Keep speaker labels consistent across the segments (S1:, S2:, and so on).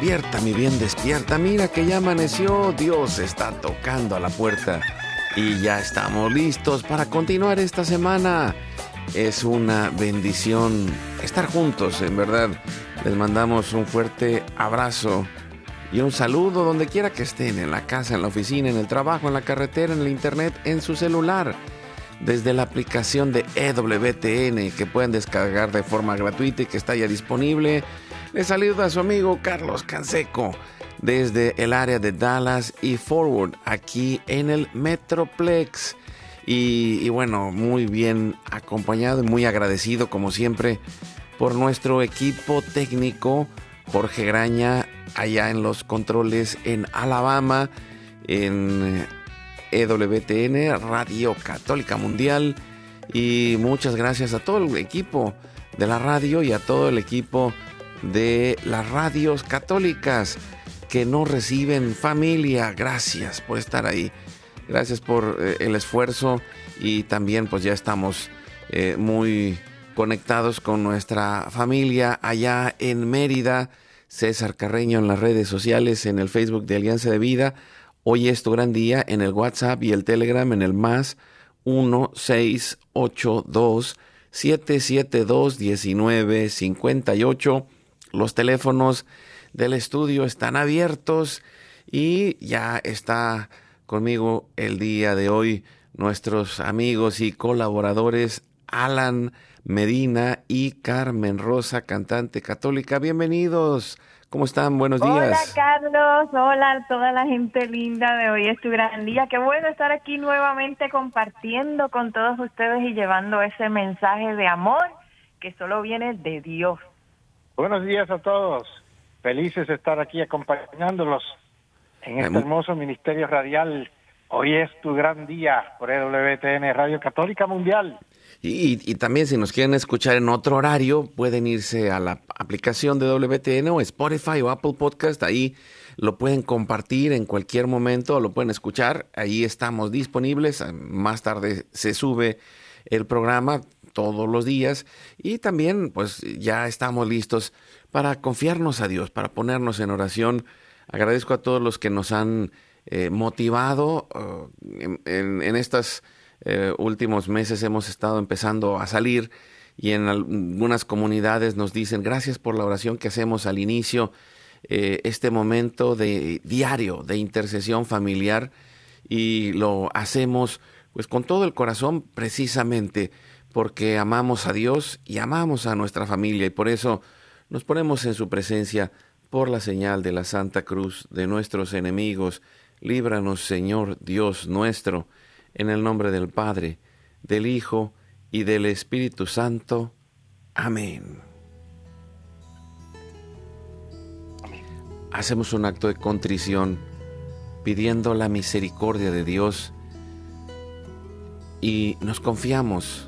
S1: Despierta, mi bien, despierta. Mira que ya amaneció. Dios está tocando a la puerta. Y ya estamos listos para continuar esta semana. Es una bendición estar juntos, en verdad. Les mandamos un fuerte abrazo y un saludo donde quiera que estén, en la casa, en la oficina, en el trabajo, en la carretera, en el internet, en su celular. Desde la aplicación de EWTN que pueden descargar de forma gratuita y que está ya disponible le saluda a su amigo Carlos Canseco desde el área de Dallas y Forward, aquí en el Metroplex. Y, bueno, muy bien acompañado y muy agradecido como siempre por nuestro equipo técnico, Jorge Graña, allá en los controles en Alabama, en EWTN, Radio Católica Mundial. Y muchas gracias a todo el equipo de la radio y a todo el equipo de las radios católicas que no reciben familia. Gracias por estar ahí. Gracias por eh, el esfuerzo y también pues ya estamos eh, muy conectados con nuestra familia allá en Mérida. César Carreño en las redes sociales, en el Facebook de Alianza de Vida. Hoy es tu gran día en el WhatsApp y el Telegram en el más 1682 772 1958 los teléfonos del estudio están abiertos y ya está conmigo el día de hoy nuestros amigos y colaboradores Alan Medina y Carmen Rosa, cantante católica. Bienvenidos. ¿Cómo están? Buenos días.
S2: Hola Carlos, hola a toda la gente linda de hoy. Es tu gran día. Qué bueno estar aquí nuevamente compartiendo con todos ustedes y llevando ese mensaje de amor que solo viene de Dios.
S3: Buenos días a todos. Felices de estar aquí acompañándolos en este hermoso ministerio radial. Hoy es tu gran día por EWTN Radio Católica Mundial.
S1: Y, también si nos quieren escuchar en otro horario, pueden irse a la aplicación de WTN o Spotify o Apple Podcast. Ahí lo pueden compartir en cualquier momento, lo pueden escuchar. Ahí estamos disponibles. Más tarde se sube el programa todos los días y también pues ya estamos listos para confiarnos a Dios, para ponernos en oración. Agradezco a todos los que nos han eh, motivado. Uh, en, estos eh, últimos meses hemos estado empezando a salir y en algunas comunidades nos dicen gracias por la oración que hacemos al inicio, eh, este momento de diario de intercesión familiar y lo hacemos pues con todo el corazón precisamente porque amamos a Dios y amamos a nuestra familia y por eso nos ponemos en su presencia por la señal de la Santa Cruz de nuestros enemigos. Líbranos, Señor Dios nuestro, en el nombre del Padre, del Hijo y del Espíritu Santo. Amén. Hacemos un acto de contrición pidiendo la misericordia de Dios y nos confiamos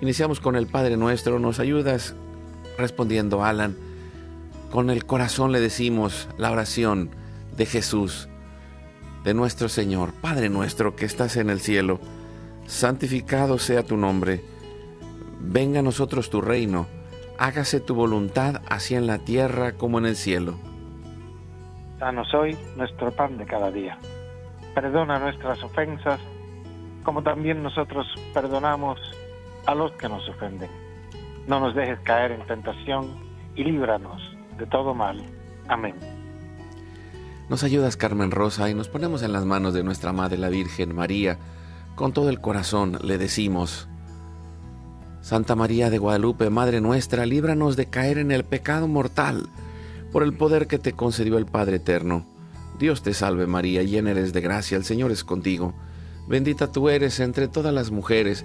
S1: Iniciamos con el Padre Nuestro, nos ayudas respondiendo, Alan. Con el corazón le decimos la oración de Jesús, de nuestro Señor, Padre nuestro que estás en el cielo, santificado sea tu nombre, venga a nosotros tu reino, hágase tu voluntad así en la tierra como en el cielo.
S3: Danos hoy nuestro pan de cada día. Perdona nuestras ofensas, como también nosotros perdonamos a los que nos ofenden. No nos dejes caer en tentación y líbranos de todo mal. Amén.
S1: Nos ayudas, Carmen Rosa, y nos ponemos en las manos de nuestra Madre la Virgen María. Con todo el corazón le decimos, Santa María de Guadalupe, Madre nuestra, líbranos de caer en el pecado mortal, por el poder que te concedió el Padre Eterno. Dios te salve María, llena eres de gracia, el Señor es contigo. Bendita tú eres entre todas las mujeres,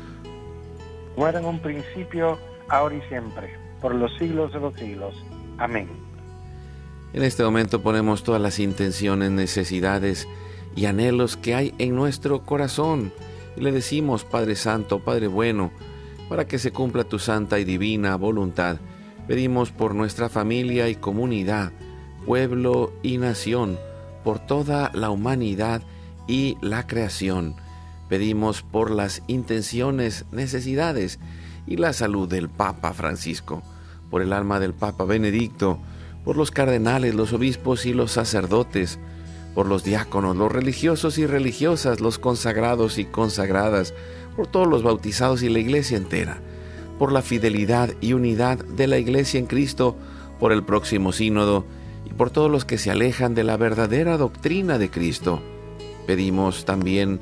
S3: Muera en un principio, ahora y siempre, por los siglos de los siglos. Amén.
S1: En este momento ponemos todas las intenciones, necesidades y anhelos que hay en nuestro corazón y le decimos, Padre Santo, Padre bueno, para que se cumpla tu santa y divina voluntad. Pedimos por nuestra familia y comunidad, pueblo y nación, por toda la humanidad y la creación. Pedimos por las intenciones, necesidades y la salud del Papa Francisco, por el alma del Papa Benedicto, por los cardenales, los obispos y los sacerdotes, por los diáconos, los religiosos y religiosas, los consagrados y consagradas, por todos los bautizados y la iglesia entera, por la fidelidad y unidad de la iglesia en Cristo, por el próximo sínodo y por todos los que se alejan de la verdadera doctrina de Cristo. Pedimos también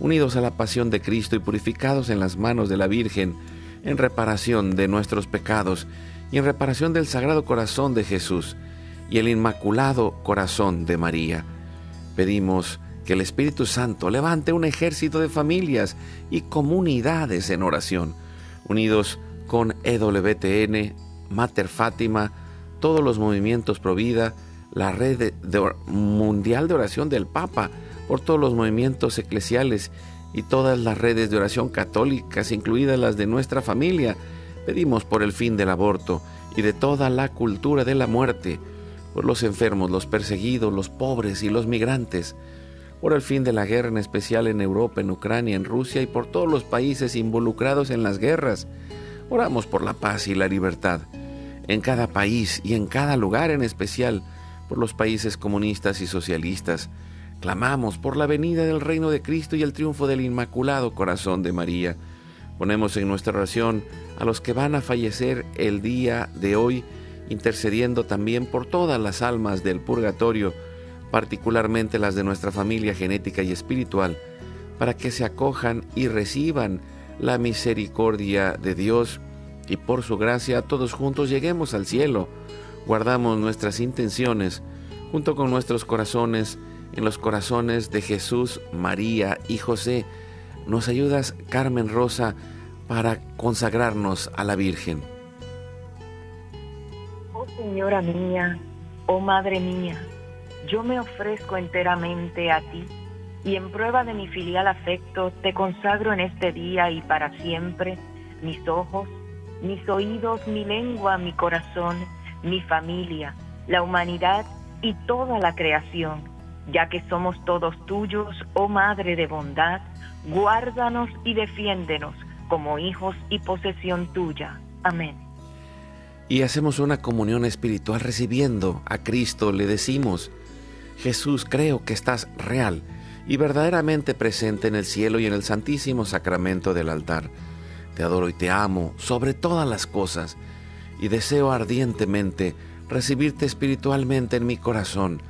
S1: unidos a la pasión de Cristo y purificados en las manos de la Virgen, en reparación de nuestros pecados y en reparación del Sagrado Corazón de Jesús y el Inmaculado Corazón de María. Pedimos que el Espíritu Santo levante un ejército de familias y comunidades en oración, unidos con EWTN, Mater Fátima, todos los movimientos Provida, la red mundial de oración del Papa, por todos los movimientos eclesiales y todas las redes de oración católicas, incluidas las de nuestra familia. Pedimos por el fin del aborto y de toda la cultura de la muerte, por los enfermos, los perseguidos, los pobres y los migrantes, por el fin de la guerra en especial en Europa, en Ucrania, en Rusia y por todos los países involucrados en las guerras. Oramos por la paz y la libertad en cada país y en cada lugar en especial por los países comunistas y socialistas. Clamamos por la venida del reino de Cristo y el triunfo del Inmaculado Corazón de María, Ponemos en nuestra oración a los que van a fallecer el día de hoy, intercediendo también por todas las almas del purgatorio, particularmente las de nuestra familia genética y espiritual, para que se acojan y reciban la misericordia de Dios y por su gracia todos juntos lleguemos al cielo. Guardamos nuestras intenciones junto con nuestros corazones en los corazones de Jesús, María y José. Nos ayudas, Carmen Rosa, para consagrarnos a la Virgen.
S2: Oh Señora mía, oh Madre mía, yo me ofrezco enteramente a ti y en prueba de mi filial afecto te consagro en este día y para siempre mis ojos, mis oídos, mi lengua, mi corazón, mi familia, la humanidad y toda la creación, ya que somos todos tuyos, oh Madre de bondad, guárdanos y defiéndenos como hijos y posesión tuya. Amén.
S1: Y hacemos una comunión espiritual recibiendo a Cristo, le decimos, Jesús, creo que estás real y verdaderamente presente en el cielo y en el santísimo sacramento del altar. Te adoro y te amo sobre todas las cosas y deseo ardientemente recibirte espiritualmente en mi corazón.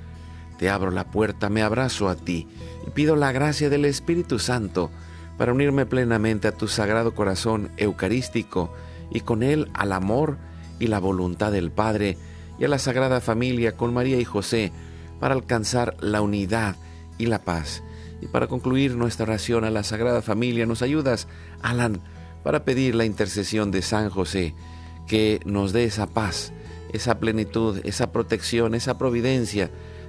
S1: Te abro la puerta, me abrazo a ti y pido la gracia del Espíritu Santo para unirme plenamente a tu sagrado corazón eucarístico y con él al amor y la voluntad del Padre y a la Sagrada Familia con María y José para alcanzar la unidad y la paz. Y para concluir nuestra oración a la Sagrada Familia, nos ayudas, Alan, para pedir la intercesión de San José, que nos dé esa paz, esa plenitud, esa protección, esa providencia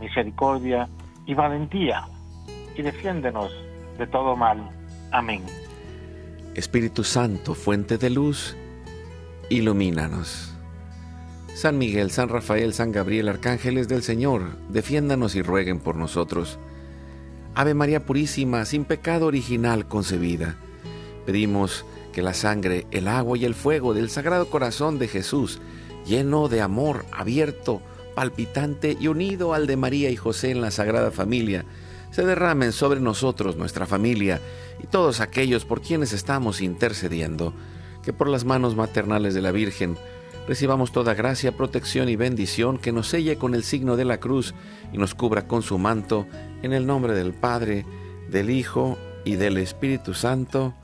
S3: misericordia y valentía y defiéndenos de todo mal. Amén.
S1: Espíritu Santo, fuente de luz, ilumínanos. San Miguel, San Rafael, San Gabriel, arcángeles del Señor, defiéndanos y rueguen por nosotros. Ave María Purísima, sin pecado original concebida, pedimos que la sangre, el agua y el fuego del Sagrado Corazón de Jesús, lleno de amor, abierto, palpitante y unido al de María y José en la Sagrada Familia, se derramen sobre nosotros, nuestra familia y todos aquellos por quienes estamos intercediendo, que por las manos maternales de la Virgen recibamos toda gracia, protección y bendición que nos selle con el signo de la cruz y nos cubra con su manto, en el nombre del Padre, del Hijo y del Espíritu Santo.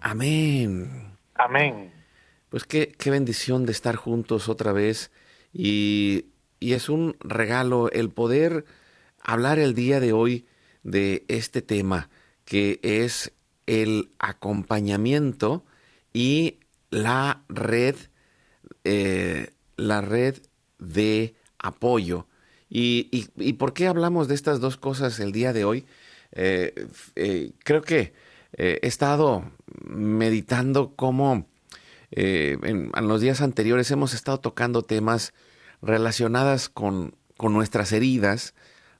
S1: Amén.
S3: Amén.
S1: Pues qué, qué bendición de estar juntos otra vez y, y es un regalo el poder hablar el día de hoy de este tema que es el acompañamiento y la red, eh, la red de apoyo. Y, y, por qué hablamos de estas dos cosas el día de hoy? Eh, eh, creo que he estado meditando cómo en, en, los días anteriores hemos estado tocando temas relacionadas con, con nuestras heridas,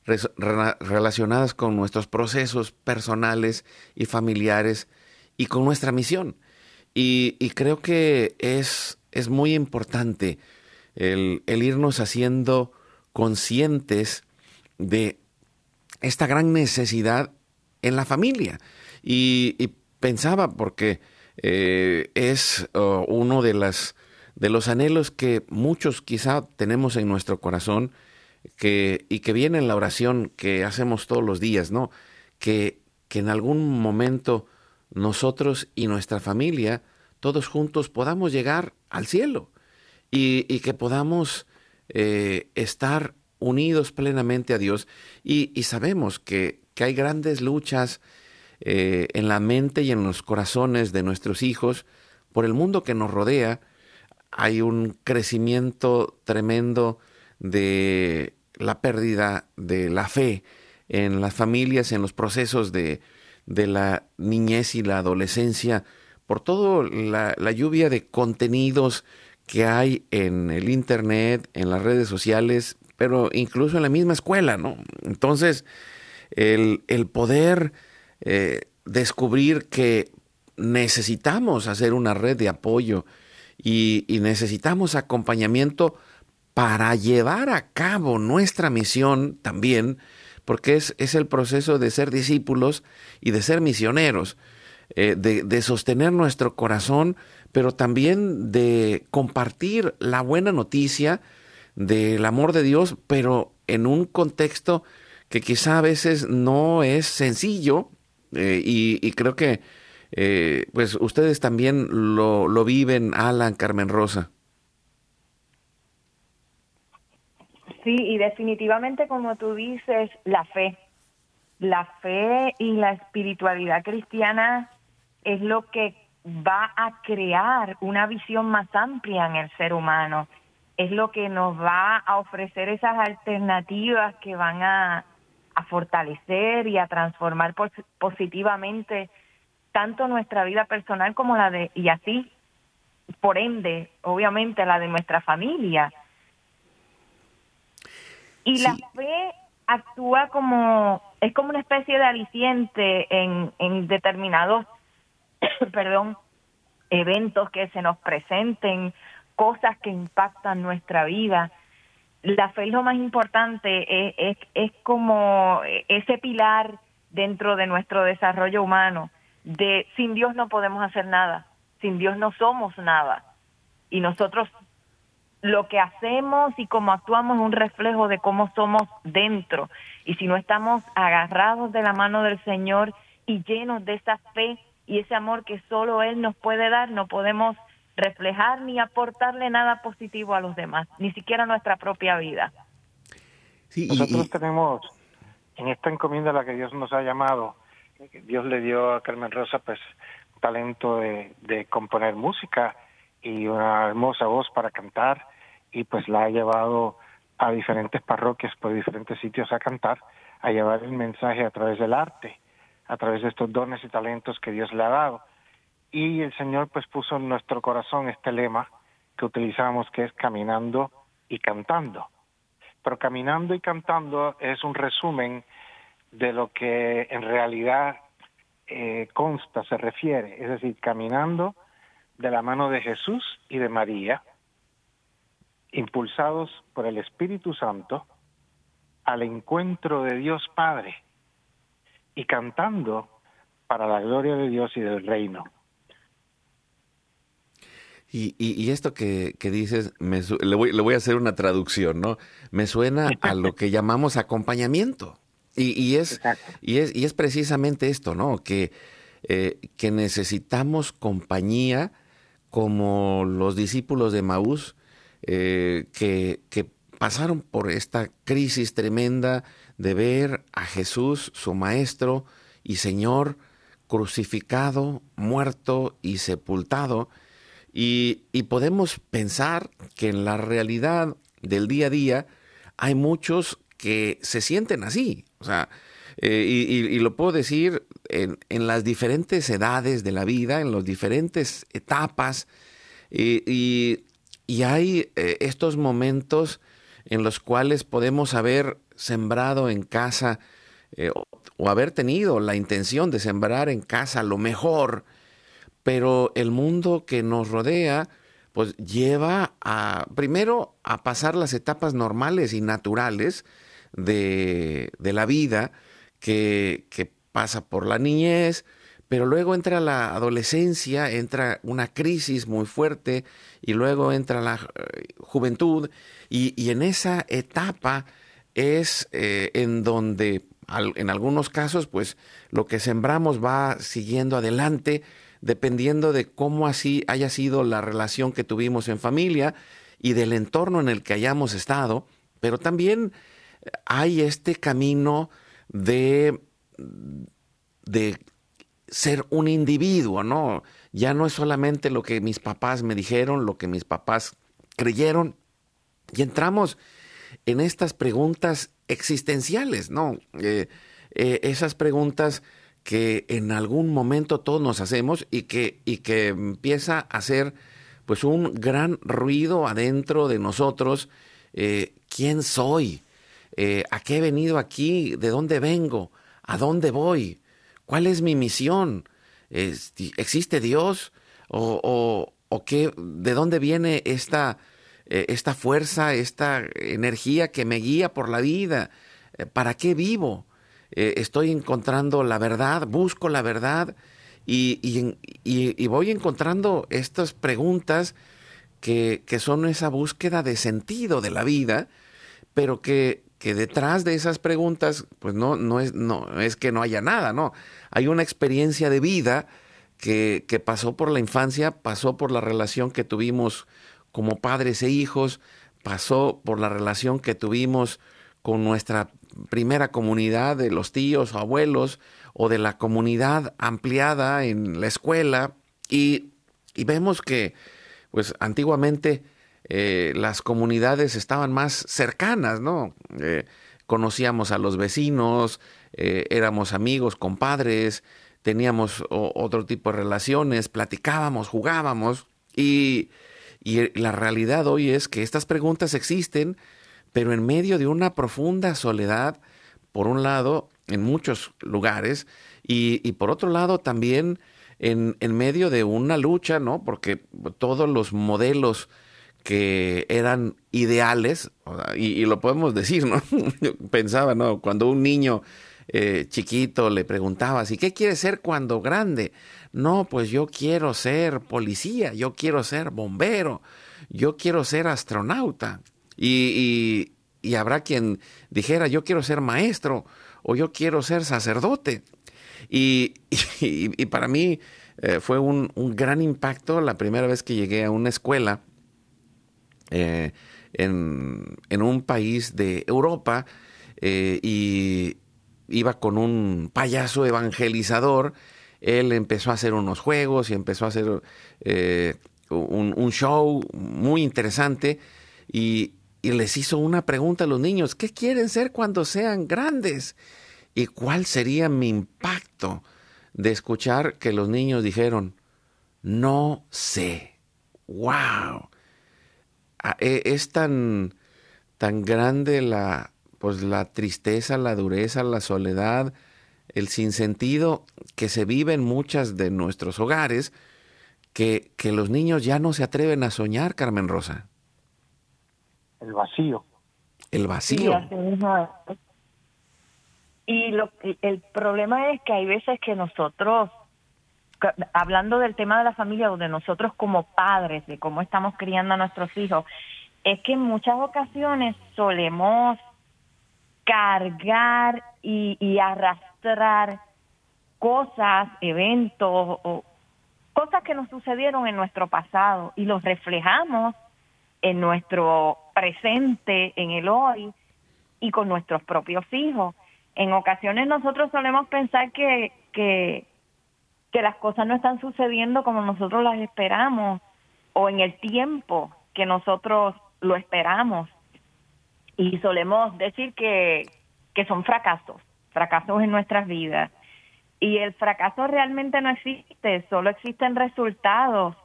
S1: relacionadas con nuestros procesos personales y familiares y con nuestra misión. Y, creo que es, es muy importante el, irnos haciendo conscientes de esta gran necesidad en la familia. Y, pensaba, porque eh, es oh, uno de, las, de los anhelos que muchos quizá tenemos en nuestro corazón, que, y que viene en la oración que hacemos todos los días, ¿no? Que, que en algún momento nosotros y nuestra familia, todos juntos, podamos llegar al cielo y, y que podamos eh, estar unidos plenamente a Dios. Y, y sabemos que, que, hay grandes luchas eh, en la mente y en los corazones de nuestros hijos por el mundo que nos rodea. Hay un crecimiento tremendo de la pérdida de la fe en las familias, en los procesos de, de la niñez y la adolescencia, por toda la, la lluvia de contenidos que hay en el Internet, en las redes sociales, pero incluso en la misma escuela, ¿no? Entonces, el, poder eh, descubrir que necesitamos hacer una red de apoyo y, necesitamos acompañamiento para llevar a cabo nuestra misión también, porque es, es el proceso de ser discípulos y de ser misioneros, eh, de, de sostener nuestro corazón, pero también de compartir la buena noticia, del amor de Dios, pero en un contexto que quizá a veces no es sencillo eh, y, creo que eh, pues ustedes también lo, lo viven, Alan, Carmen Rosa.
S2: Sí, y definitivamente como tú dices, la fe, la fe y la espiritualidad cristiana es lo que va a crear una visión más amplia en el ser humano es lo que nos va a ofrecer esas alternativas que van a, fortalecer y a transformar positivamente tanto nuestra vida personal como la de, y así, por ende, obviamente, la de nuestra familia. Y la fe actúa como, es como una especie de aliciente en, en determinados, perdón, eventos que se nos presenten cosas que impactan nuestra vida. La fe es lo más importante, es, es, como ese pilar dentro de nuestro desarrollo humano, de sin Dios no podemos hacer nada, sin Dios no somos nada. Y nosotros lo que hacemos y cómo actuamos es un reflejo de cómo somos dentro. Y si no estamos agarrados de la mano del Señor y llenos de esa fe y ese amor que solo Él nos puede dar, no podemos reflejar ni aportarle nada positivo a los demás, ni siquiera nuestra propia vida.
S3: Nosotros tenemos en esta encomienda a la que Dios nos ha llamado, Dios le dio a Carmen Rosa pues talento de, componer música y una hermosa voz para cantar y pues la ha llevado a diferentes parroquias por diferentes sitios a cantar, a llevar el mensaje a través del arte, a través de estos dones y talentos que Dios le ha dado y el Señor pues puso en nuestro corazón este lema que utilizamos que es caminando y cantando. Pero caminando y cantando es un resumen de lo que en realidad eh, consta, se refiere, es decir, caminando de la mano de Jesús y de María, impulsados por el Espíritu Santo al encuentro de Dios Padre y cantando para la gloria de Dios y del reino.
S1: Y, esto que, dices, le, voy, a hacer una traducción, ¿no? Me suena a lo que llamamos acompañamiento. Y, es, y, es, y es precisamente esto, ¿no? Que, eh, que necesitamos compañía como los discípulos de Maús eh, que, que pasaron por esta crisis tremenda de ver a Jesús, su Maestro y Señor, crucificado, muerto y sepultado y, podemos pensar que en la realidad del día a día hay muchos que se sienten así. O sea, eh, y, lo puedo decir en, las diferentes edades de la vida, en las diferentes etapas. Y, hay eh, estos momentos en los cuales podemos haber sembrado en casa eh, o haber tenido la intención de sembrar en casa lo mejor pero el mundo que nos rodea pues lleva a primero a pasar las etapas normales y naturales de, la vida que, pasa por la niñez, pero luego entra la adolescencia, entra una crisis muy fuerte y luego entra la eh, juventud y, en esa etapa es eh, en donde en algunos casos pues lo que sembramos va siguiendo adelante, dependiendo de cómo así haya sido la relación que tuvimos en familia y del entorno en el que hayamos estado, pero también hay este camino de, de ser un individuo, ¿no? Ya no es solamente lo que mis papás me dijeron, lo que mis papás creyeron, y entramos en estas preguntas existenciales, ¿no? Eh, eh, esas preguntas que en algún momento todos nos hacemos y que, y que empieza a hacer pues un gran ruido adentro de nosotros. Eh, ¿Quién soy? Eh, ¿A qué he venido aquí? ¿De dónde vengo? ¿A dónde voy? ¿Cuál es mi misión? ¿Existe Dios? ¿O, qué, de dónde viene esta, eh, esta fuerza, esta energía que me guía por la vida? ¿Para qué vivo? ¿Estoy encontrando la verdad? ¿Busco la verdad? Y, voy encontrando estas preguntas que, son esa búsqueda de sentido de la vida, pero que, detrás de esas preguntas, pues no, no, es, no es que no haya nada, no. Hay una experiencia de vida que, que pasó por la infancia, pasó por la relación que tuvimos como padres e hijos, pasó por la relación que tuvimos con nuestra primera comunidad de los tíos o abuelos, o de la comunidad ampliada en la escuela y, vemos que pues antiguamente eh, las comunidades estaban más cercanas, ¿no? Eh, conocíamos a los vecinos, eh, éramos amigos, compadres, teníamos otro tipo de relaciones, platicábamos, jugábamos y, y la realidad hoy es que estas preguntas existen, pero en medio de una profunda soledad, por un lado, en muchos lugares y, por otro lado también en, medio de una lucha, ¿no? Porque todos los modelos que eran ideales, y, lo podemos decir, ¿no? Pensaba, ¿no? Cuando un niño eh, chiquito le preguntaba, ¿y qué quiere ser cuando grande? No, pues yo quiero ser policía, yo quiero ser bombero, yo quiero ser astronauta. Y, y habrá quien dijera, yo quiero ser maestro o yo quiero ser sacerdote. Y, para mí eh, fue un, gran impacto la primera vez que llegué a una escuela eh, en, un país de Europa eh, y iba con un payaso evangelizador. Él empezó a hacer unos juegos y empezó a hacer un, un, show muy interesante y les hizo una pregunta a los niños, ¿qué quieren ser cuando sean grandes? ¿Y cuál sería mi impacto de escuchar que los niños dijeron, no sé, wow? Ah, e, es tan, tan grande la, pues, la tristeza, la dureza, la soledad, el sinsentido que se vive en muchas de nuestros hogares, que, que los niños ya no se atreven a soñar, Carmen Rosa
S3: el vacío.
S1: El vacío.
S2: y lo, el problema es que hay veces que nosotros, hablando del tema de la familia, donde nosotros como padres, de cómo estamos criando a nuestros hijos, es que en muchas ocasiones solemos cargar y, y arrastrar cosas, eventos o cosas que nos sucedieron en nuestro pasado y los reflejamos en nuestro presente, en el hoy y con nuestros propios hijos. En ocasiones nosotros solemos pensar que, que, que las cosas no están sucediendo como nosotros las esperamos o en el tiempo que nosotros lo esperamos. Y solemos decir que, que son fracasos, fracasos en nuestras vidas. Y el fracaso realmente no existe, solo existen resultados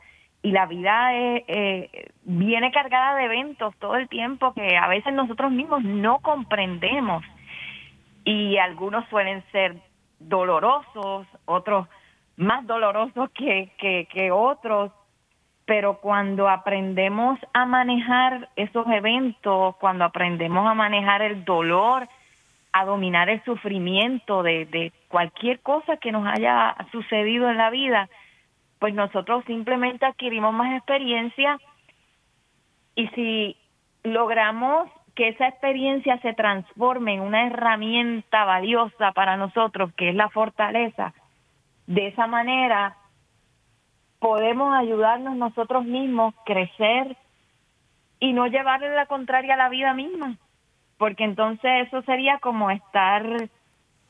S2: y la vida eh, viene cargada de eventos todo el tiempo que a veces nosotros mismos no comprendemos y algunos suelen ser dolorosos, otros más dolorosos que, otros, pero cuando aprendemos a manejar esos eventos, cuando aprendemos a manejar el dolor, a dominar el sufrimiento de cualquier cosa que nos haya sucedido en la vida, pues nosotros simplemente adquirimos más experiencia y si logramos que esa experiencia se transforme en una herramienta valiosa para nosotros, que es la fortaleza, de esa manera podemos ayudarnos nosotros mismos, crecer y no llevarle la contraria a la vida misma, porque entonces eso sería como estar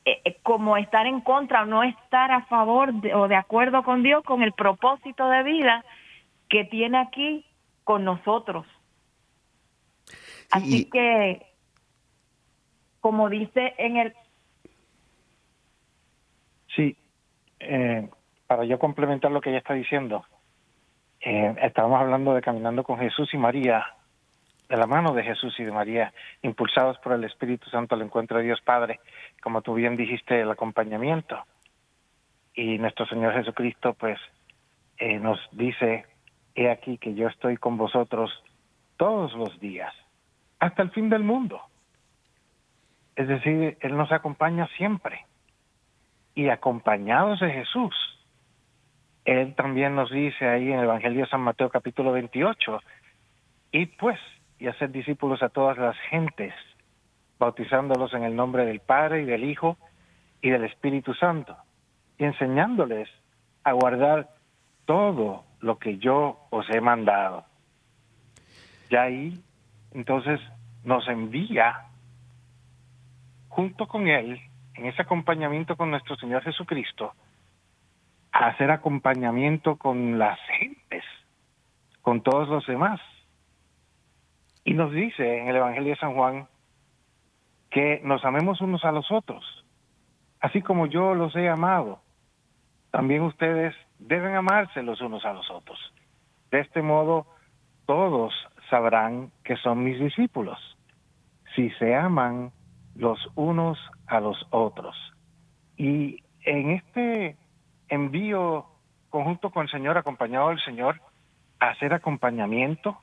S2: eh, eh, como estar en contra o no estar a favor o de acuerdo con Dios con el propósito de vida que tiene aquí con nosotros. Así que, como dice en el...
S3: Sí, eh, para yo complementar lo que ella está diciendo, eh, estábamos hablando de caminando con Jesús y María, de la mano de Jesús y de María, impulsados por el Espíritu Santo al encuentro de Dios Padre, como tú bien dijiste, el acompañamiento. Y nuestro Señor Jesucristo, pues, eh, nos dice, he aquí que yo estoy con vosotros todos los días, hasta el fin del mundo. Es decir, Él nos acompaña siempre. Y acompañados de Jesús, Él también nos dice ahí en el Evangelio de San Mateo capítulo 28, y pues, y hacer discípulos a todas las gentes, bautizándolos en el nombre del Padre y del Hijo y del Espíritu Santo, y enseñándoles a guardar todo lo que yo os he mandado. Ya ahí, entonces, nos envía junto con Él, en ese acompañamiento con nuestro Señor Jesucristo, a hacer acompañamiento con las gentes, con todos los demás. Y nos dice en el Evangelio de San Juan que nos amemos unos a los otros, así como yo los he amado. También ustedes deben amarse los unos a los otros. De este modo, todos sabrán que son mis discípulos, si se aman los unos a los otros. Y en este envío conjunto con el Señor, acompañado del Señor, hacer acompañamiento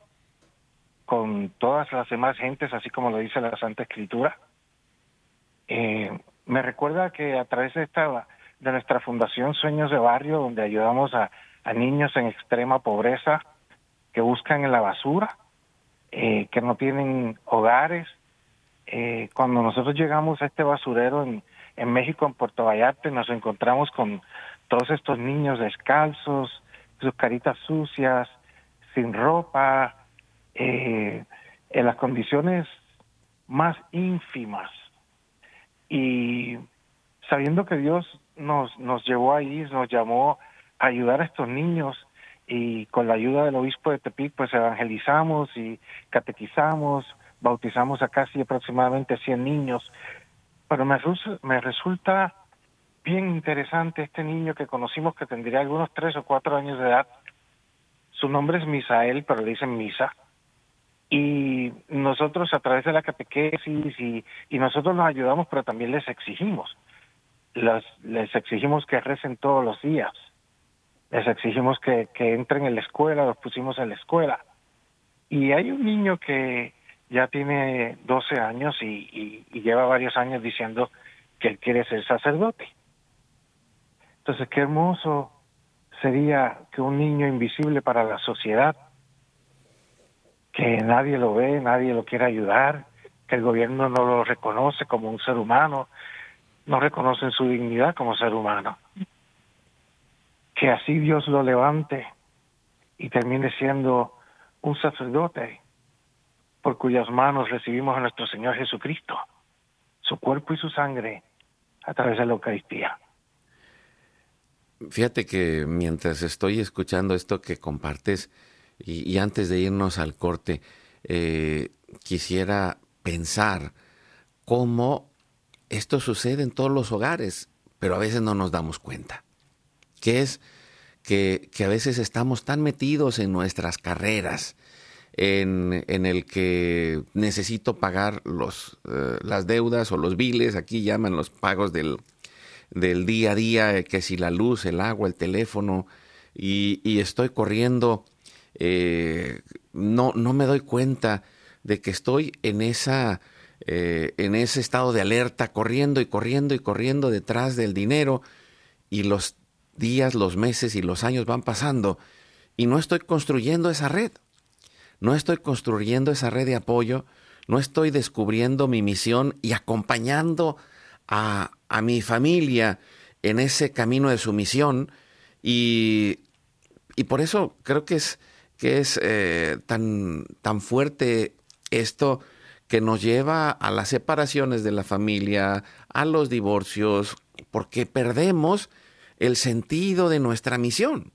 S3: con todas las demás gentes, así como lo dice la Santa Escritura, eh, me recuerda que a través de esta de nuestra fundación Sueños de Barrio, donde ayudamos a, a niños en extrema pobreza que buscan en la basura, eh, que no tienen hogares, eh, cuando nosotros llegamos a este basurero en, en México, en Puerto Vallarta, nos encontramos con todos estos niños descalzos, sus caritas sucias, sin ropa, eh, en las condiciones más ínfimas. Y sabiendo que Dios nos, nos llevó ahí, nos llamó a ayudar a estos niños y con la ayuda del obispo de Tepic, pues evangelizamos y catequizamos, bautizamos a casi aproximadamente 100 niños, pero me, resulta bien interesante este niño que conocimos que tendría algunos tres o cuatro años de edad. Su nombre es Misael, pero le dicen Misa. Y nosotros a través de la catequesis y, nosotros los ayudamos, pero también les exigimos. Las, les exigimos que recen todos los días. Les exigimos que entren en la escuela, los pusimos en la escuela. Y hay un niño que, ya tiene 12 años y, lleva varios años diciendo que él quiere ser sacerdote. Entonces, qué hermoso sería que un niño invisible para la sociedad, que nadie lo ve, nadie lo quiere ayudar, que el gobierno no lo reconoce como un ser humano, no reconoce su dignidad como ser humano. Que así Dios lo levante y termine siendo un sacerdote por cuyas manos recibimos a nuestro Señor Jesucristo, su cuerpo y su sangre a través de la Eucaristía.
S1: Fíjate que mientras estoy escuchando esto que compartes y, antes de irnos al corte, eh, quisiera pensar cómo esto sucede en todos los hogares, pero a veces no nos damos cuenta. Que es que, que a veces estamos tan metidos en nuestras carreras, en, el que necesito pagar los, eh, las deudas o los biles, aquí llaman los pagos del, del día a día, eh, que si la luz, el agua, el teléfono, y, estoy corriendo, eh, no, no me doy cuenta de que estoy en esa... en ese estado de alerta, corriendo y corriendo y corriendo detrás del dinero, y los días, los meses y los años van pasando, y no estoy construyendo esa red no estoy construyendo esa red de apoyo, no estoy descubriendo mi misión y acompañando a, mi familia en ese camino de su misión. Y, por eso creo que es, que es eh, tan, tan fuerte esto que nos lleva a las separaciones de la familia, a los divorcios, porque perdemos el sentido de nuestra misión,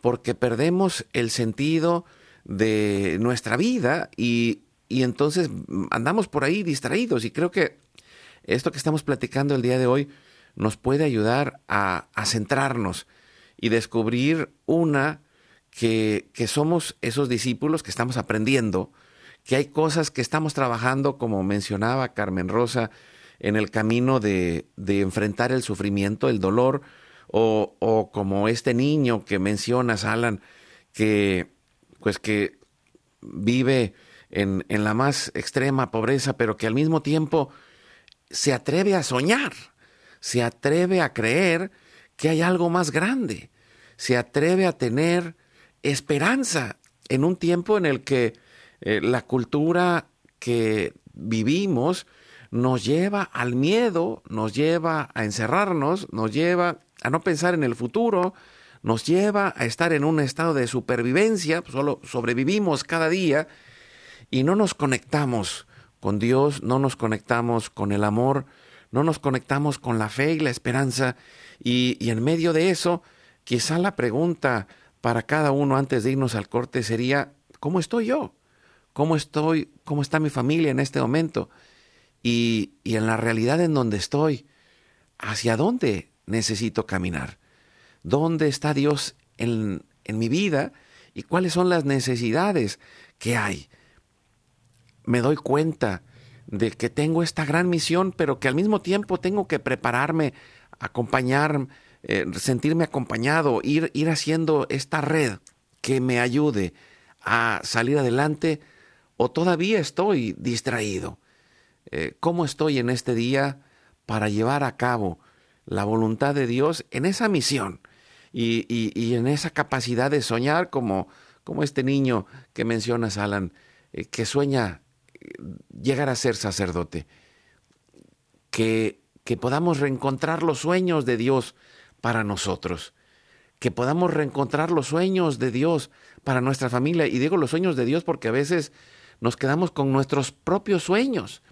S1: porque perdemos el sentido de nuestra vida y, entonces andamos por ahí distraídos. Y creo que esto que estamos platicando el día de hoy nos puede ayudar a, centrarnos y descubrir una que, somos esos discípulos que estamos aprendiendo, que hay cosas que estamos trabajando, como mencionaba Carmen Rosa, en el camino de, enfrentar el sufrimiento, el dolor, o, o, como este niño que mencionas, Alan, que pues que vive en, en la más extrema pobreza, pero que al mismo tiempo se atreve a soñar, se atreve a creer que hay algo más grande, se atreve a tener esperanza en un tiempo en el que eh, la cultura que vivimos nos lleva al miedo, nos lleva a encerrarnos, nos lleva a no pensar en el futuro, nos lleva a estar en un estado de supervivencia, solo sobrevivimos cada día y no nos conectamos con Dios, no nos conectamos con el amor, no nos conectamos con la fe y la esperanza. Y, en medio de eso, quizá la pregunta para cada uno antes de irnos al corte sería, ¿cómo estoy yo? ¿Cómo estoy? ¿Cómo está mi familia en este momento? Y, y en la realidad en donde estoy, ¿hacia dónde necesito caminar? ¿Dónde está Dios en, en mi vida? ¿Y cuáles son las necesidades que hay? me doy cuenta de que tengo esta gran misión, pero que al mismo tiempo tengo que prepararme, acompañar, eh, sentirme acompañado, ir, ir haciendo esta red que me ayude a salir adelante o todavía estoy distraído. Eh, ¿Cómo estoy en este día para llevar a cabo la voluntad de Dios en esa misión y, en esa capacidad de soñar como, este niño que mencionas, Alan, eh, que sueña llegar a ser sacerdote, que, que podamos reencontrar los sueños de Dios para nosotros, que podamos reencontrar los sueños de Dios para nuestra familia. Y digo los sueños de Dios porque a veces nos quedamos con nuestros propios sueños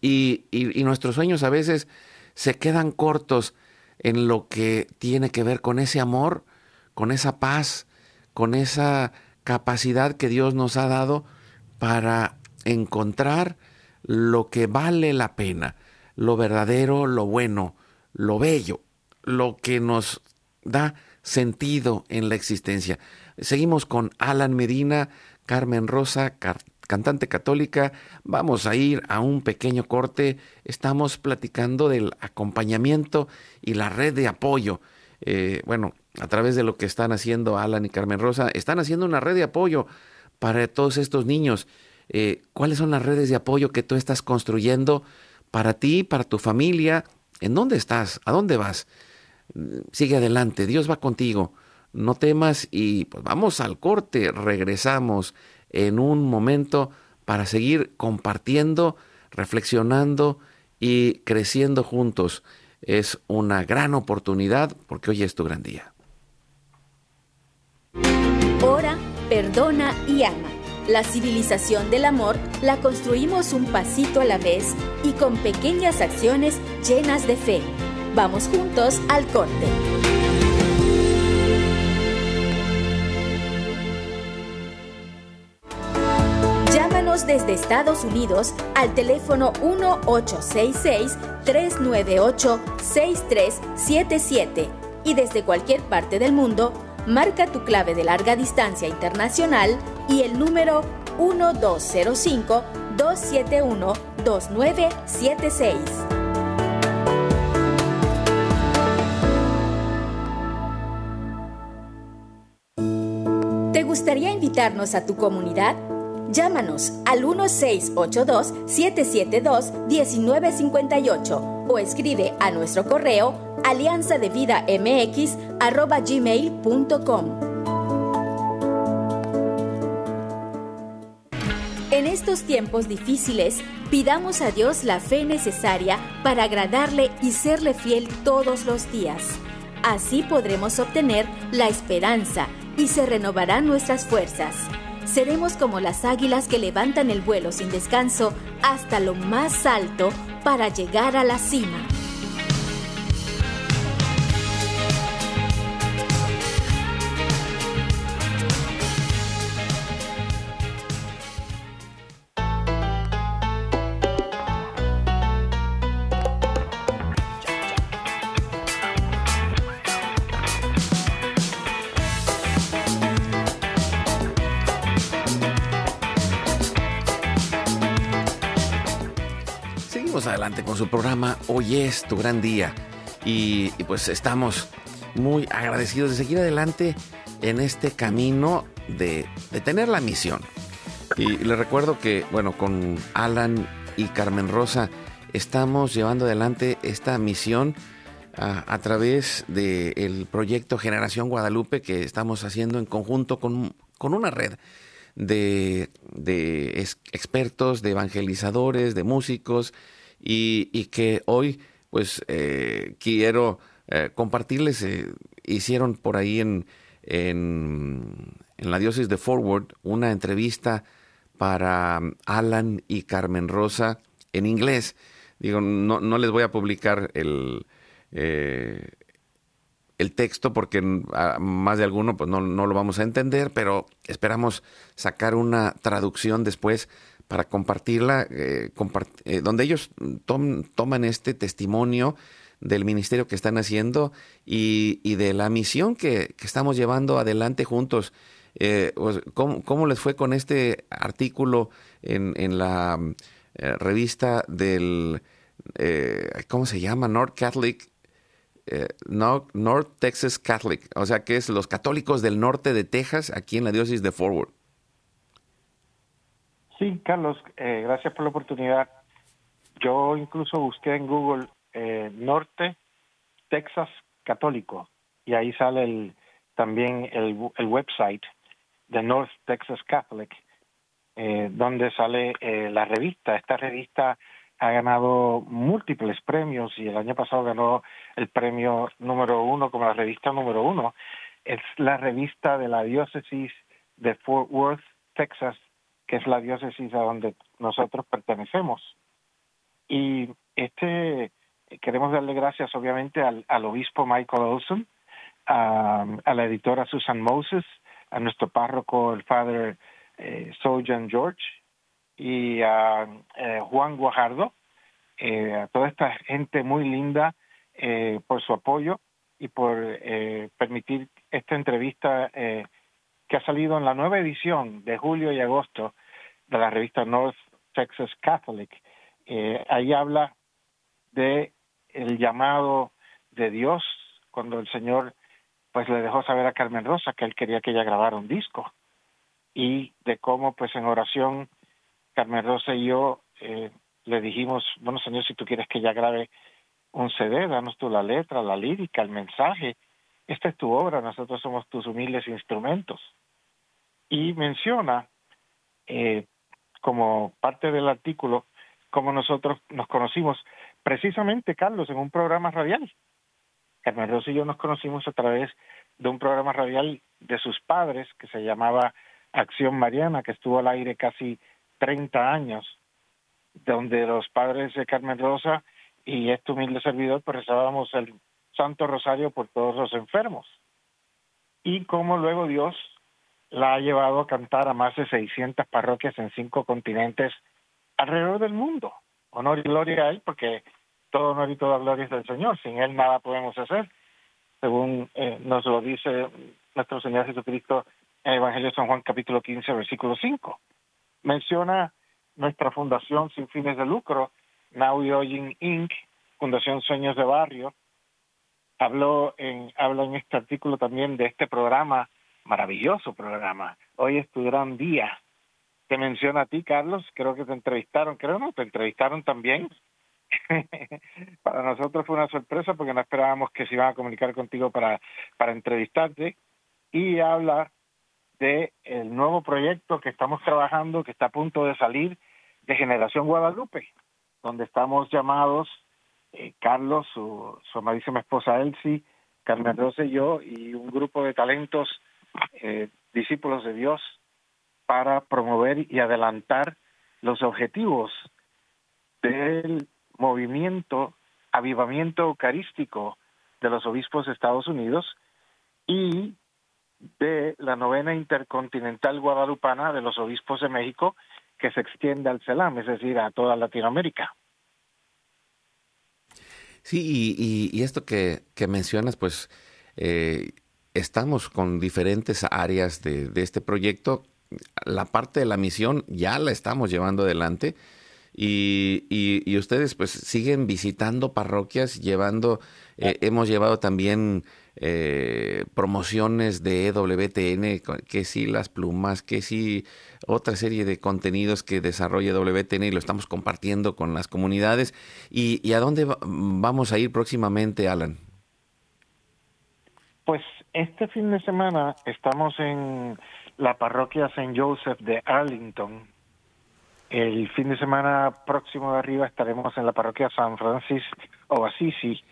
S1: y, y, nuestros sueños a veces se quedan cortos en lo que tiene que ver con ese amor, con esa paz, con esa capacidad que Dios nos ha dado para encontrar lo que vale la pena, lo verdadero, lo bueno, lo bello, lo que nos da sentido en la existencia. Seguimos con Alan Medina, Carmen Rosa, cantante católica. Vamos a ir a un pequeño corte. Estamos platicando del acompañamiento y la red de apoyo. Eh, bueno, a través de lo que están haciendo Alan y Carmen Rosa, están haciendo una red de apoyo para todos estos niños eh, cuáles son las redes de apoyo que tú estás construyendo para ti, para tu familia, en dónde estás, a dónde vas. Sigue adelante, Dios va contigo, no temas y pues vamos al corte, regresamos en un momento para seguir compartiendo, reflexionando y creciendo juntos. Es una gran oportunidad porque hoy es tu gran día.
S4: Ora, perdona y ama la civilización del amor la construimos un pasito a la vez y con pequeñas acciones llenas de fe. Vamos juntos al corte. Desde Estados Unidos al teléfono 1866-398-6377 y desde cualquier parte del mundo marca tu clave de larga distancia internacional y el número 1205-271-2976. ¿Te gustaría invitarnos a tu comunidad? Llámanos al 1682-772-1958 o escribe a nuestro correo alianza de vida mx gmail.com. En estos tiempos difíciles, pidamos a Dios la fe necesaria para agradarle y serle fiel todos los días. Así podremos obtener la esperanza y se renovarán nuestras fuerzas. Seremos como las águilas que levantan el vuelo sin descanso hasta lo más alto para llegar a la cima.
S1: Su programa Hoy es tu gran día. Y, pues estamos muy agradecidos de seguir adelante en este camino de, tener la misión. Y les recuerdo que, bueno, con Alan y Carmen Rosa estamos llevando adelante esta misión a, través del proyecto Generación Guadalupe que estamos haciendo en conjunto con, con una red de, expertos, de evangelizadores, de músicos, y, que hoy pues eh, quiero eh, compartirles, eh, hicieron por ahí en, en, la diócesis de Forward una entrevista para Alan y Carmen Rosa en inglés. Digo, no, no les voy a publicar el, el texto porque más de alguno pues no, lo vamos a entender, pero esperamos sacar una traducción después para compartirla, eh, eh, donde ellos toman este testimonio del ministerio que están haciendo y, de la misión que, estamos llevando adelante juntos. Eh, pues, ¿cómo, les fue con este artículo en, la revista del, ¿cómo se llama? North Catholic eh, North, Texas Catholic, o sea que es los católicos del norte de Texas, aquí en la diócesis de Forward.
S3: Sí, Carlos, eh, gracias por la oportunidad. Yo incluso busqué en Google eh, Norte Texas Católico y ahí sale el, también el, el website de North Texas Catholic, donde sale la revista. Esta revista ha ganado múltiples premios y el año pasado ganó el premio número uno como la revista número uno. Es la revista de la diócesis de Fort Worth, Texas, que es la diócesis a donde nosotros pertenecemos. Y este queremos darle gracias obviamente al, obispo Michael Olson, a, la editora Susan Moses, a nuestro párroco el Father eh, Sojan George, y a eh, Juan Guajardo, eh, a toda esta gente muy linda eh, por su apoyo y por permitir esta entrevista que ha salido en la nueva edición de julio y agosto de la revista North Texas Catholic. ahí habla de el llamado de Dios cuando el Señor pues le dejó saber a Carmen Rosa que él quería que ella grabara un disco y de cómo pues en oración Carmen Rosa y yo eh, le dijimos, bueno Señor, si tú quieres que ella grabe un CD, danos tú la letra, la lírica, el mensaje. Esta es tu obra, nosotros somos tus humildes instrumentos. Y menciona, eh, como parte del artículo, cómo nosotros nos conocimos, precisamente, Carlos, en un programa radial. Carmen Rosa y yo nos conocimos a través de un programa radial de sus padres que se llamaba Acción Mariana, que estuvo al aire casi 30 años, donde los padres de Carmen Rosa y este humilde servidor pues rezábamos el Santo Rosario por todos los enfermos. Y cómo luego Dios la ha llevado a cantar a más de 600 parroquias en cinco continentes alrededor del mundo. Honor y gloria a Él, porque todo honor y toda gloria es del Señor. Sin Él nada podemos hacer, según eh, nos lo dice nuestro Señor Jesucristo en el Evangelio de San Juan capítulo 15, versículo 5 menciona nuestra fundación sin fines de lucro, Now Yojin Inc., Fundación Sueños de Barrio. Habló en, habla en este artículo también de este programa, maravilloso programa. Hoy es tu gran día. Te menciona a ti, Carlos, creo que te entrevistaron, creo no, te entrevistaron también. para nosotros fue una sorpresa porque no esperábamos que se iban a comunicar contigo para, para entrevistarte. Y habla de el nuevo proyecto que estamos trabajando, que está a punto de salir, de Generación Guadalupe, donde estamos llamados, eh, Carlos, su, su amadísima esposa Elsie, Carmen Rosa y yo, y un grupo de talentos, eh, discípulos de Dios, para promover y adelantar los objetivos del movimiento avivamiento eucarístico de los obispos de Estados Unidos y de la novena intercontinental guadalupana de los obispos de México que se extiende al CELAM, es decir, a toda Latinoamérica.
S1: Sí, y, esto que, mencionas, pues eh, estamos con diferentes áreas de, este proyecto. La parte de la misión ya la estamos llevando adelante. Y, y, ustedes pues siguen visitando parroquias, llevando, eh, hemos llevado también eh, promociones de EWTN, que sí las plumas, que sí otra serie de contenidos que desarrolla WTN y lo estamos compartiendo con las comunidades. ¿Y, y a dónde vamos a ir próximamente, Alan?
S3: Pues este fin de semana estamos en la parroquia St. Joseph de Arlington. El fin de semana próximo de arriba estaremos en la parroquia San Francisco o Assisi,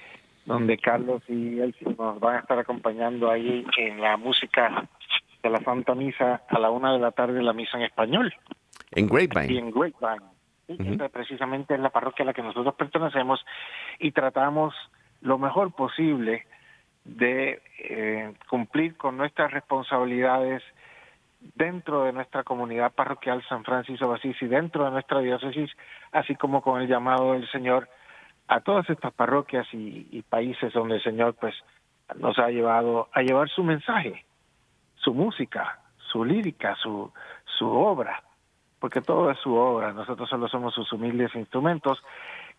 S3: donde Carlos y Elsie nos van a estar acompañando ahí en la música de la Santa Misa a la una de la tarde, la misa en español.
S1: En Grapevine.
S3: Y en Grapevine. precisamente es la parroquia a la que nosotros pertenecemos y tratamos lo mejor posible de eh, cumplir con nuestras responsabilidades dentro de nuestra comunidad parroquial San Francisco de y dentro de nuestra diócesis, así como con el llamado del Señor a todas estas parroquias y, países donde el Señor pues nos ha llevado a llevar su mensaje, su música, su lírica, su, su obra, porque todo es su obra, nosotros solo somos sus humildes instrumentos,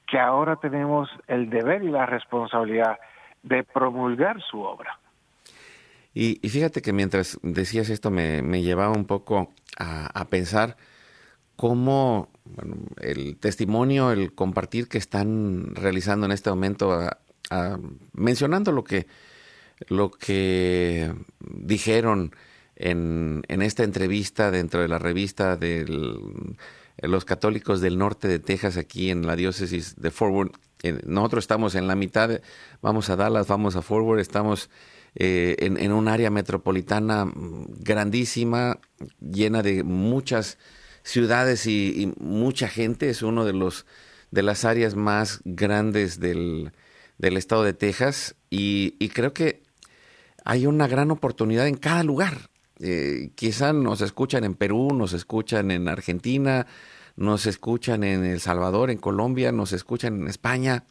S3: que ahora tenemos el deber y la responsabilidad de promulgar su obra.
S1: Y, fíjate que mientras decías esto me, llevaba un poco a, pensar cómo el testimonio, el compartir que están realizando en este momento, mencionando lo que, lo que dijeron en, en, esta entrevista dentro de la revista de los católicos del norte de Texas, aquí en la diócesis de Forward. Nosotros estamos en la mitad, vamos a Dallas, vamos a Forward, estamos eh, en, un área metropolitana grandísima, llena de muchas ciudades y, mucha gente. Es uno de los de las áreas más grandes del, estado de Texas y, creo que hay una gran oportunidad en cada lugar. Eh, quizá nos escuchan en Perú, nos escuchan en Argentina, nos escuchan en El Salvador, en Colombia, nos escuchan en España,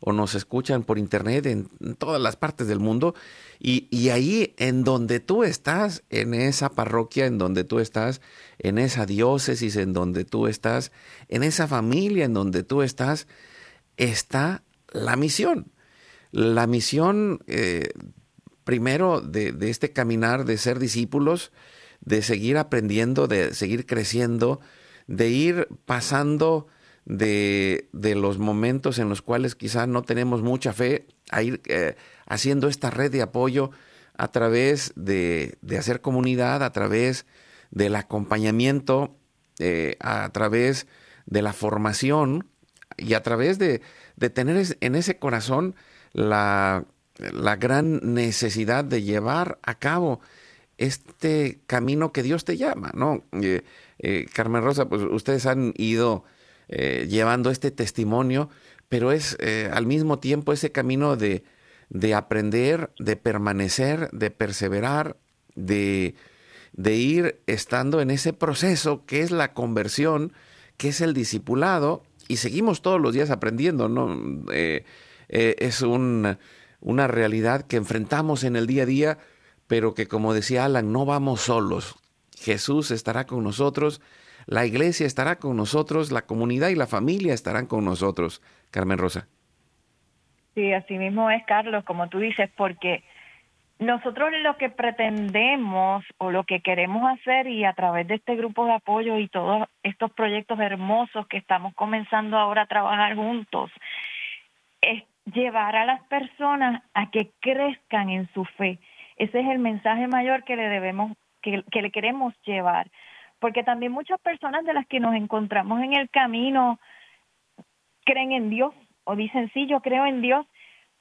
S1: o nos escuchan por internet en, todas las partes del mundo. Y, y, ahí en donde tú estás, en esa parroquia, en donde tú estás, en esa diócesis, en donde tú estás, en esa familia, en donde tú estás, está la misión. La misión, eh, primero, de, de este caminar, de ser discípulos, de seguir aprendiendo, de seguir creciendo, de ir pasando de, los momentos en los cuales quizá no tenemos mucha fe, a ir eh, haciendo esta red de apoyo a través de, hacer comunidad, a través del acompañamiento, eh, a través de la formación y a través de, tener en ese corazón la, gran necesidad de llevar a cabo este camino que Dios te llama, ¿no? Eh, Carmen Rosa, pues ustedes han ido eh, llevando este testimonio, pero es eh, al mismo tiempo ese camino de, de, aprender, de permanecer, de perseverar, de, de ir estando en ese proceso que es la conversión, que es el discipulado, y seguimos todos los días aprendiendo, ¿no? Eh, es una realidad que enfrentamos en el día a día, pero que como decía Alan, no vamos solos. Jesús estará con nosotros la iglesia estará con nosotros, la comunidad y la familia estarán con nosotros. Carmen Rosa.
S2: Sí, así mismo es, Carlos, como tú dices, porque nosotros lo que pretendemos o lo que queremos hacer y a través de este grupo de apoyo y todos estos proyectos hermosos que estamos comenzando ahora a trabajar juntos, es llevar a las personas a que crezcan en su fe. Ese es el mensaje mayor que le debemos, que, que le queremos llevar porque también muchas personas de las que nos encontramos en el camino creen en Dios o dicen, sí, yo creo en Dios,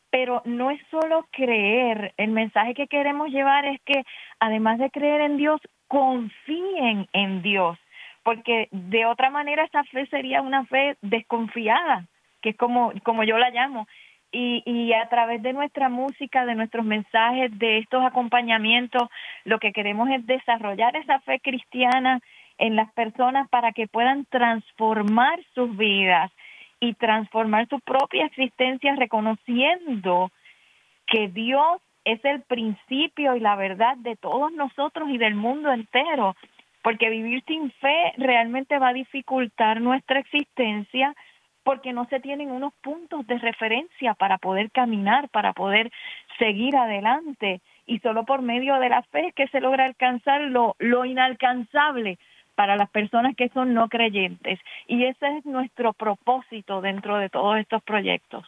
S2: pero no es solo creer, el mensaje que queremos llevar es que además de creer en Dios, confíen en Dios, porque de otra manera esa fe sería una fe desconfiada, que es como, como yo la llamo. Y, y a través de nuestra música, de nuestros mensajes, de estos acompañamientos, lo que queremos es desarrollar esa fe cristiana en las personas para que puedan transformar sus vidas y transformar su propia existencia reconociendo que Dios es el principio y la verdad de todos nosotros y del mundo entero. porque vivir sin fe realmente va a dificultar nuestra existencia porque no se tienen unos puntos de referencia para poder caminar, para poder seguir adelante. Y solo por medio de la fe es que se logra alcanzar lo, lo inalcanzable para las personas que son no creyentes. Y ese es nuestro propósito dentro de todos estos proyectos.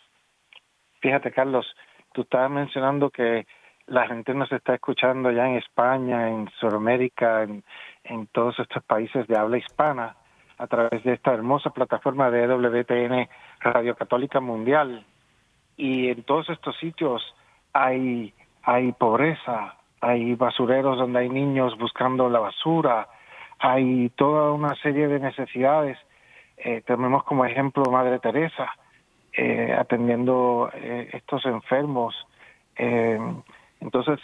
S3: Fíjate, Carlos, tú estabas mencionando que la gente nos está escuchando ya en España, en Sudamérica, en, en todos estos países de habla hispana a través de esta hermosa plataforma de WTN Radio Católica Mundial. Y en todos estos sitios hay, hay pobreza, hay basureros donde hay niños buscando la basura, hay toda una serie de necesidades. Eh, tenemos como ejemplo Madre Teresa eh, atendiendo eh, estos enfermos. Entonces,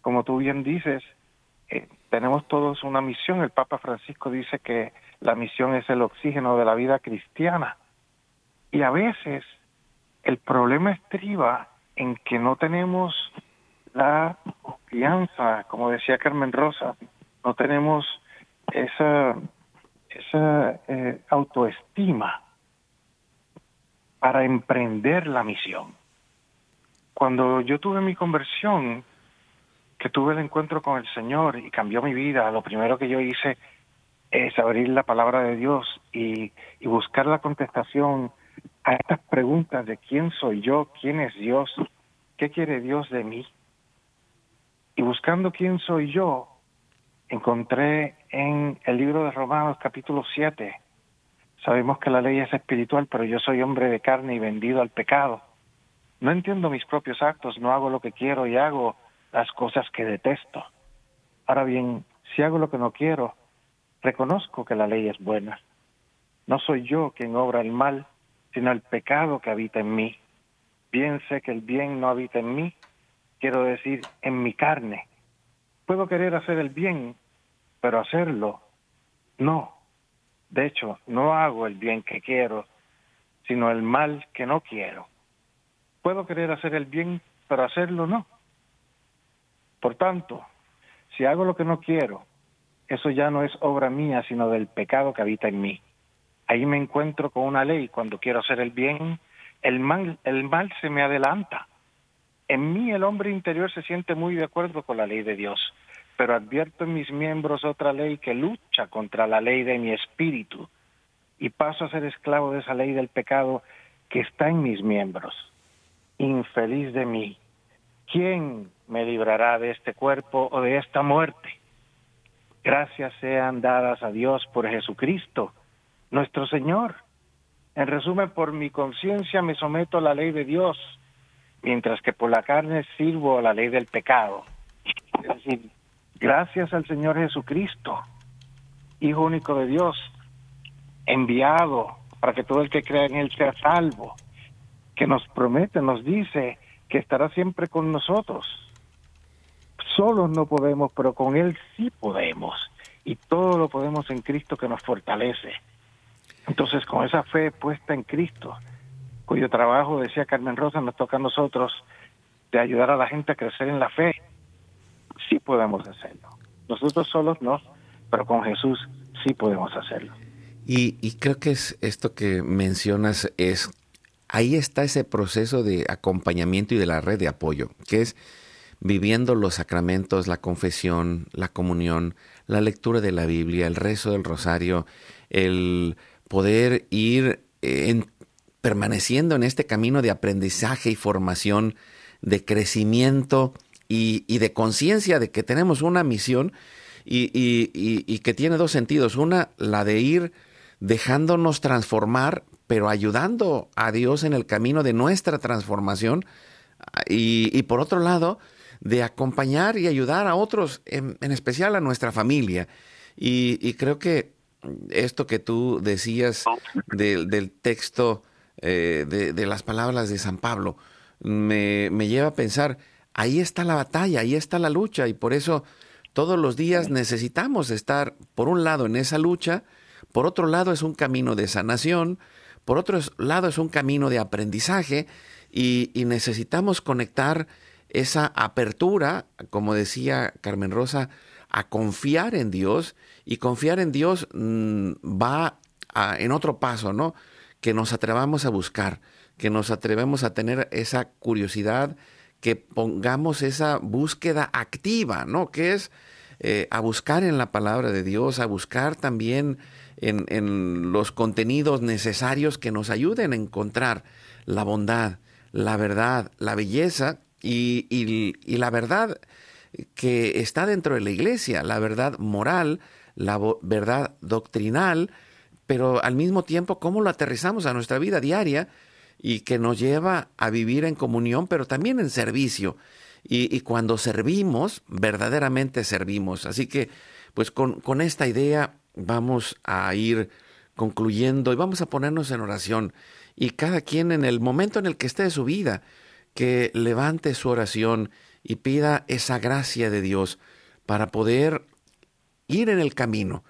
S3: como tú bien dices, tenemos todos una misión. El Papa Francisco dice que la misión es el oxígeno de la vida cristiana. Y a veces el problema estriba en que no tenemos la confianza, como decía Carmen Rosa, no tenemos esa, esa eh, autoestima para emprender la misión. Cuando yo tuve mi conversión, que tuve el encuentro con el Señor y cambió mi vida, lo primero que yo hice es abrir la palabra de Dios y, buscar la contestación a estas preguntas de quién soy yo, quién es Dios, qué quiere Dios de mí. Y buscando quién soy yo, encontré en el libro de Romanos capítulo 7, sabemos que la ley es espiritual, pero yo soy hombre de carne y vendido al pecado. No entiendo mis propios actos, no hago lo que quiero y hago las cosas que detesto. Ahora bien, si hago lo que no quiero, reconozco que la ley es buena. No soy yo quien obra el mal, sino el pecado que habita en mí. Bien sé que el bien no habita en mí, quiero decir, en mi carne. Puedo querer hacer el bien, pero hacerlo, no. De hecho, no hago el bien que quiero, sino el mal que no quiero. Puedo querer hacer el bien, pero hacerlo no. Por tanto, si hago lo que no quiero, eso ya no es obra mía, sino del pecado que habita en mí. Ahí me encuentro con una ley. Cuando quiero hacer el bien, el mal, el mal se me adelanta. En mí el hombre interior se siente muy de acuerdo con la ley de Dios, pero advierto en mis miembros otra ley que lucha contra la ley de mi espíritu y paso a ser esclavo de esa ley del pecado que está en mis miembros. Infeliz de mí, ¿quién me librará de este cuerpo o de esta muerte? Gracias sean dadas a Dios por Jesucristo, nuestro Señor. En resumen, por mi conciencia me someto a la ley de Dios, mientras que por la carne sirvo a la ley del pecado. Es decir, gracias al Señor Jesucristo, Hijo único de Dios, enviado para que todo el que crea en Él sea salvo, que nos promete, nos dice que estará siempre con nosotros. Solos no podemos, pero con Él sí podemos. Y todo lo podemos en Cristo que nos fortalece. Entonces, con esa fe puesta en Cristo, cuyo trabajo, decía Carmen Rosa, nos toca a nosotros de ayudar a la gente a crecer en la fe, sí podemos hacerlo. Nosotros solos no, pero con Jesús sí podemos hacerlo.
S1: Y, y, creo que es esto que mencionas es, ahí está ese proceso de acompañamiento y de la red de apoyo, que es viviendo los sacramentos, la confesión, la comunión, la lectura de la Biblia, el rezo del rosario, el poder ir en, permaneciendo en este camino de aprendizaje y formación, de crecimiento y, de conciencia de que tenemos una misión y, que tiene dos sentidos. Una, la de ir dejándonos transformar, pero ayudando a Dios en el camino de nuestra transformación. Y, por otro lado, de acompañar y ayudar a otros, en, en especial a nuestra familia. Y, creo que esto que tú decías de, del texto, eh, de, de, las palabras de San Pablo, me, me lleva a pensar, ahí está la batalla, ahí está la lucha, y por eso todos los días necesitamos estar, por un lado, en esa lucha, por otro lado es un camino de sanación, por otro lado es un camino de aprendizaje y, y necesitamos conectar esa apertura, como decía Carmen Rosa, a confiar en Dios y confiar en Dios mm, va en otro paso, ¿no? Que nos atrevamos a buscar, que nos atrevemos a tener esa curiosidad, que pongamos esa búsqueda activa, ¿no? Que es eh, a buscar en la palabra de Dios, a buscar también en, en, los contenidos necesarios que nos ayuden a encontrar la bondad, la verdad, la belleza y, la verdad que está dentro de la iglesia, la verdad moral, la verdad doctrinal, pero al mismo tiempo cómo lo aterrizamos a nuestra vida diaria y que nos lleva a vivir en comunión, pero también en servicio. Y, cuando servimos, verdaderamente servimos. Así que, pues con, con esta idea vamos a ir concluyendo y vamos a ponernos en oración. Y cada quien en el momento en el que esté de su vida, que levante su oración y pida esa gracia de Dios para poder ir en el camino,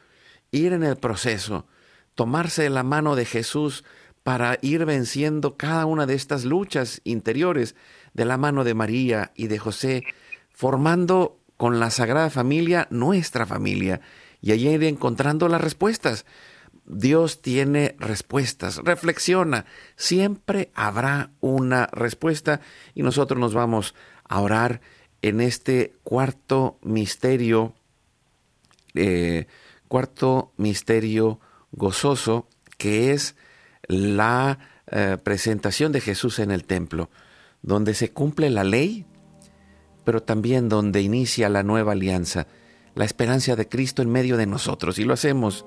S1: ir en el proceso, tomarse la mano de Jesús para ir venciendo cada una de estas luchas interiores de la mano de María y de José, formando con la Sagrada Familia nuestra familia y allí ir encontrando las respuestas. Dios tiene respuestas, reflexiona, siempre habrá una respuesta y nosotros nos vamos a orar en este cuarto misterio, eh, cuarto misterio gozoso que es la eh, presentación de Jesús en el templo, donde se cumple la ley, pero también donde inicia la nueva alianza, la esperanza de Cristo en medio de nosotros. Y lo hacemos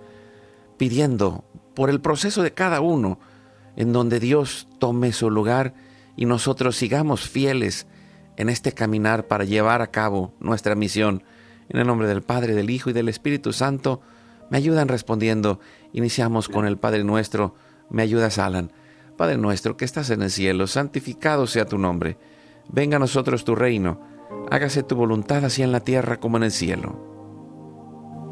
S1: pidiendo por el proceso de cada uno, en donde Dios tome su lugar y nosotros sigamos fieles en este caminar para llevar a cabo nuestra misión. En el nombre del Padre, del Hijo y del Espíritu Santo, me ayudan respondiendo. Iniciamos con el Padre nuestro me ayudas, Alan. Padre nuestro que estás en el cielo, santificado sea tu nombre. Venga a nosotros tu reino. Hágase tu voluntad así en la tierra como en el cielo.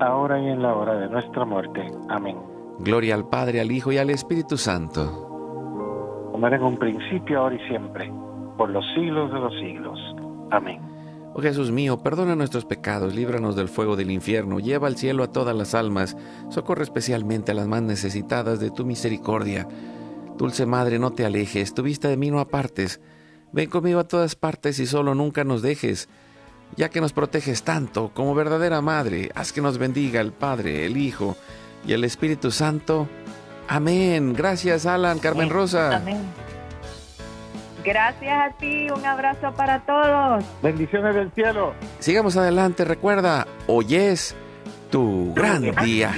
S3: ahora y en la hora de nuestra muerte. Amén.
S1: Gloria al Padre, al Hijo y al Espíritu Santo.
S3: Como era en un principio, ahora y siempre, por los siglos de los siglos. Amén.
S1: Oh Jesús mío, perdona nuestros pecados, líbranos del fuego del infierno, lleva al cielo a todas las almas, socorre especialmente a las más necesitadas de tu misericordia Dulce Madre, no te alejes, tu vista de mí no apartes. Ven conmigo a todas partes y solo nunca nos dejes. Ya que nos proteges tanto como verdadera Madre, haz que nos bendiga el Padre, el Hijo y el Espíritu Santo. Amén. Gracias, Alan, Carmen Rosa.
S2: Amén. Gracias a ti, un abrazo para todos.
S3: Bendiciones del cielo.
S1: Sigamos adelante, recuerda, hoy es tu gran día.